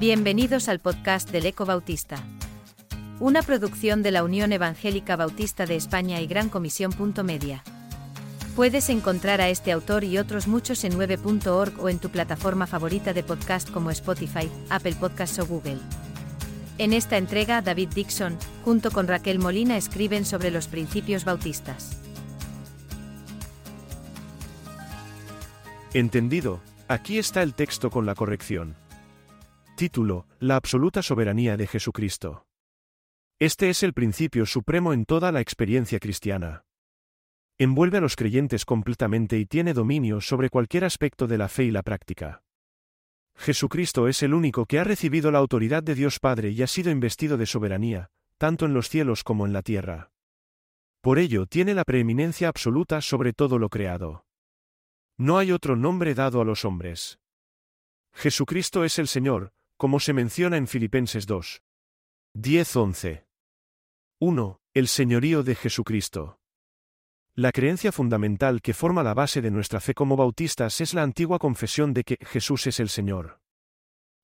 Bienvenidos al podcast del Eco Bautista. Una producción de la Unión Evangélica Bautista de España y Gran Comisión. Media. Puedes encontrar a este autor y otros muchos en 9.org o en tu plataforma favorita de podcast como Spotify, Apple Podcasts o Google. En esta entrega, David Dixon, junto con Raquel Molina, escriben sobre los principios bautistas. Entendido, aquí está el texto con la corrección. Título, La absoluta soberanía de Jesucristo. Este es el principio supremo en toda la experiencia cristiana. Envuelve a los creyentes completamente y tiene dominio sobre cualquier aspecto de la fe y la práctica. Jesucristo es el único que ha recibido la autoridad de Dios Padre y ha sido investido de soberanía, tanto en los cielos como en la tierra. Por ello tiene la preeminencia absoluta sobre todo lo creado. No hay otro nombre dado a los hombres. Jesucristo es el Señor, como se menciona en Filipenses 2. 10-11. 1. El señorío de Jesucristo. La creencia fundamental que forma la base de nuestra fe como bautistas es la antigua confesión de que Jesús es el Señor.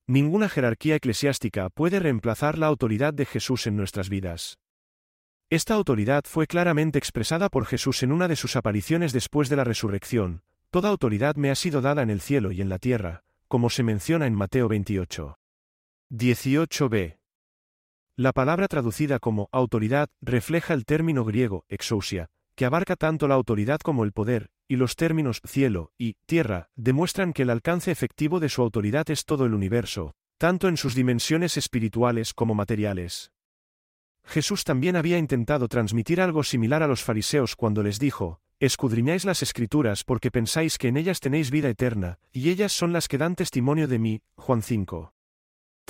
Ninguna jerarquía eclesiástica puede reemplazar la autoridad de Jesús en nuestras vidas. Esta autoridad fue claramente expresada por Jesús en una de sus apariciones después de la resurrección, Toda autoridad me ha sido dada en el cielo y en la tierra, como se menciona en Mateo 28. 18b. La palabra traducida como autoridad refleja el término griego exousia, que abarca tanto la autoridad como el poder, y los términos cielo y tierra demuestran que el alcance efectivo de su autoridad es todo el universo, tanto en sus dimensiones espirituales como materiales. Jesús también había intentado transmitir algo similar a los fariseos cuando les dijo, Escudriñáis las escrituras porque pensáis que en ellas tenéis vida eterna, y ellas son las que dan testimonio de mí. Juan 5.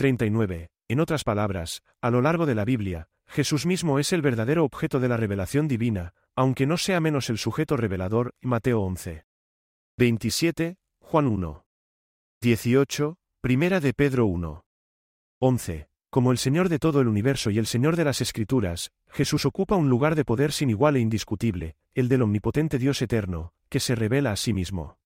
39. En otras palabras, a lo largo de la Biblia, Jesús mismo es el verdadero objeto de la revelación divina, aunque no sea menos el sujeto revelador, Mateo 11. 27, Juan 1. 18, Primera de Pedro 1. 11. Como el Señor de todo el universo y el Señor de las Escrituras, Jesús ocupa un lugar de poder sin igual e indiscutible, el del omnipotente Dios eterno, que se revela a sí mismo.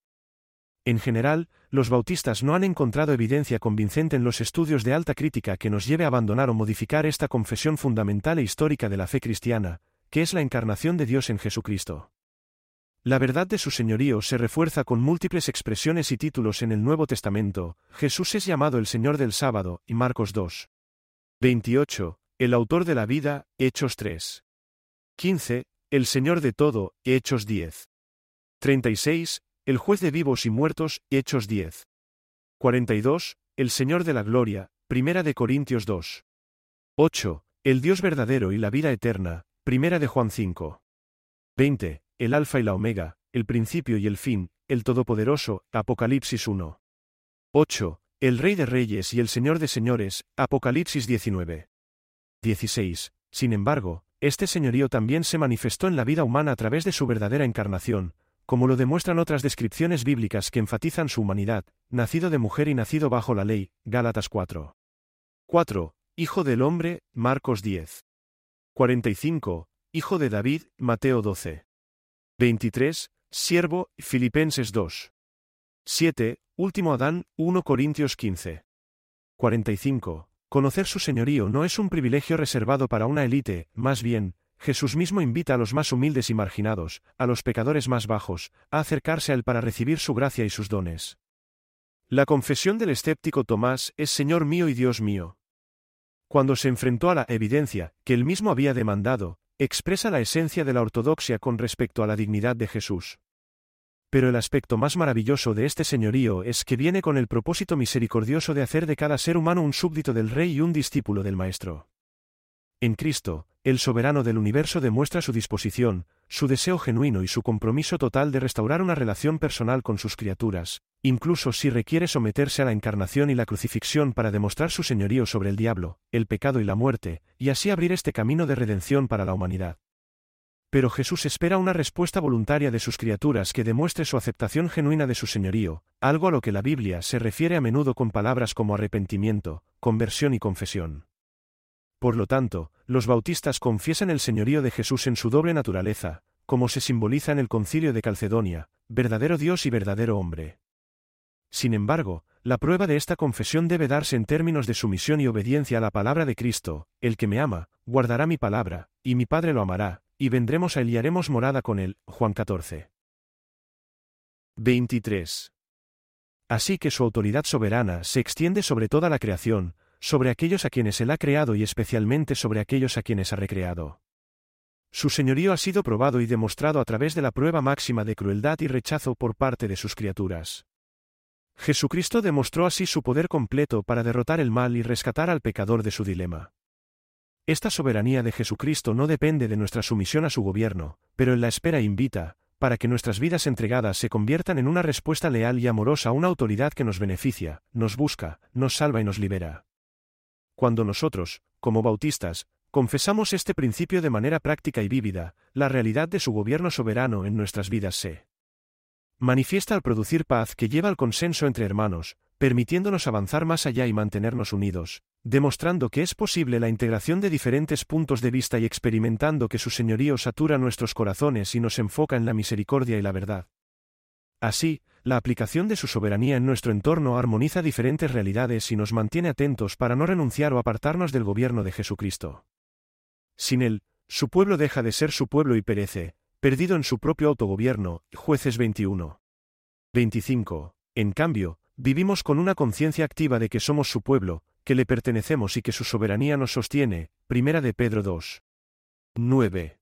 En general, los bautistas no han encontrado evidencia convincente en los estudios de alta crítica que nos lleve a abandonar o modificar esta confesión fundamental e histórica de la fe cristiana, que es la encarnación de Dios en Jesucristo. La verdad de su señorío se refuerza con múltiples expresiones y títulos en el Nuevo Testamento. Jesús es llamado el Señor del sábado, y Marcos 2. 28, el autor de la vida, Hechos 3. 15, el Señor de todo, Hechos 10. 36, el juez de vivos y muertos, Hechos 10. 42. El Señor de la Gloria, Primera de Corintios 2. 8. El Dios verdadero y la vida eterna, Primera de Juan 5. 20. El Alfa y la Omega, el principio y el fin, el Todopoderoso, Apocalipsis 1. 8. El Rey de Reyes y el Señor de Señores, Apocalipsis 19. 16. Sin embargo, este señorío también se manifestó en la vida humana a través de su verdadera encarnación, como lo demuestran otras descripciones bíblicas que enfatizan su humanidad, nacido de mujer y nacido bajo la ley, Gálatas 4. 4. Hijo del hombre, Marcos 10. 45. Hijo de David, Mateo 12. 23. Siervo, Filipenses 2. 7. Último Adán, 1 Corintios 15. 45. Conocer su señorío no es un privilegio reservado para una élite, más bien, Jesús mismo invita a los más humildes y marginados, a los pecadores más bajos, a acercarse a Él para recibir su gracia y sus dones. La confesión del escéptico Tomás es Señor mío y Dios mío. Cuando se enfrentó a la evidencia, que él mismo había demandado, expresa la esencia de la ortodoxia con respecto a la dignidad de Jesús. Pero el aspecto más maravilloso de este señorío es que viene con el propósito misericordioso de hacer de cada ser humano un súbdito del Rey y un discípulo del Maestro. En Cristo, el soberano del universo demuestra su disposición, su deseo genuino y su compromiso total de restaurar una relación personal con sus criaturas, incluso si requiere someterse a la encarnación y la crucifixión para demostrar su señorío sobre el diablo, el pecado y la muerte, y así abrir este camino de redención para la humanidad. Pero Jesús espera una respuesta voluntaria de sus criaturas que demuestre su aceptación genuina de su señorío, algo a lo que la Biblia se refiere a menudo con palabras como arrepentimiento, conversión y confesión. Por lo tanto, los bautistas confiesan el señorío de Jesús en su doble naturaleza, como se simboliza en el concilio de Calcedonia, verdadero Dios y verdadero hombre. Sin embargo, la prueba de esta confesión debe darse en términos de sumisión y obediencia a la palabra de Cristo, el que me ama, guardará mi palabra, y mi Padre lo amará, y vendremos a él y haremos morada con él. Juan 14. 23. Así que su autoridad soberana se extiende sobre toda la creación, sobre aquellos a quienes él ha creado y especialmente sobre aquellos a quienes ha recreado. Su señorío ha sido probado y demostrado a través de la prueba máxima de crueldad y rechazo por parte de sus criaturas. Jesucristo demostró así su poder completo para derrotar el mal y rescatar al pecador de su dilema. Esta soberanía de Jesucristo no depende de nuestra sumisión a su gobierno, pero en la espera invita, para que nuestras vidas entregadas se conviertan en una respuesta leal y amorosa a una autoridad que nos beneficia, nos busca, nos salva y nos libera. Cuando nosotros, como bautistas, confesamos este principio de manera práctica y vívida, la realidad de su gobierno soberano en nuestras vidas se manifiesta al producir paz que lleva al consenso entre hermanos, permitiéndonos avanzar más allá y mantenernos unidos, demostrando que es posible la integración de diferentes puntos de vista y experimentando que su señorío satura nuestros corazones y nos enfoca en la misericordia y la verdad. Así, la aplicación de su soberanía en nuestro entorno armoniza diferentes realidades y nos mantiene atentos para no renunciar o apartarnos del gobierno de Jesucristo. Sin él, su pueblo deja de ser su pueblo y perece, perdido en su propio autogobierno, jueces 21. 25. En cambio, vivimos con una conciencia activa de que somos su pueblo, que le pertenecemos y que su soberanía nos sostiene, primera de Pedro 2. 9.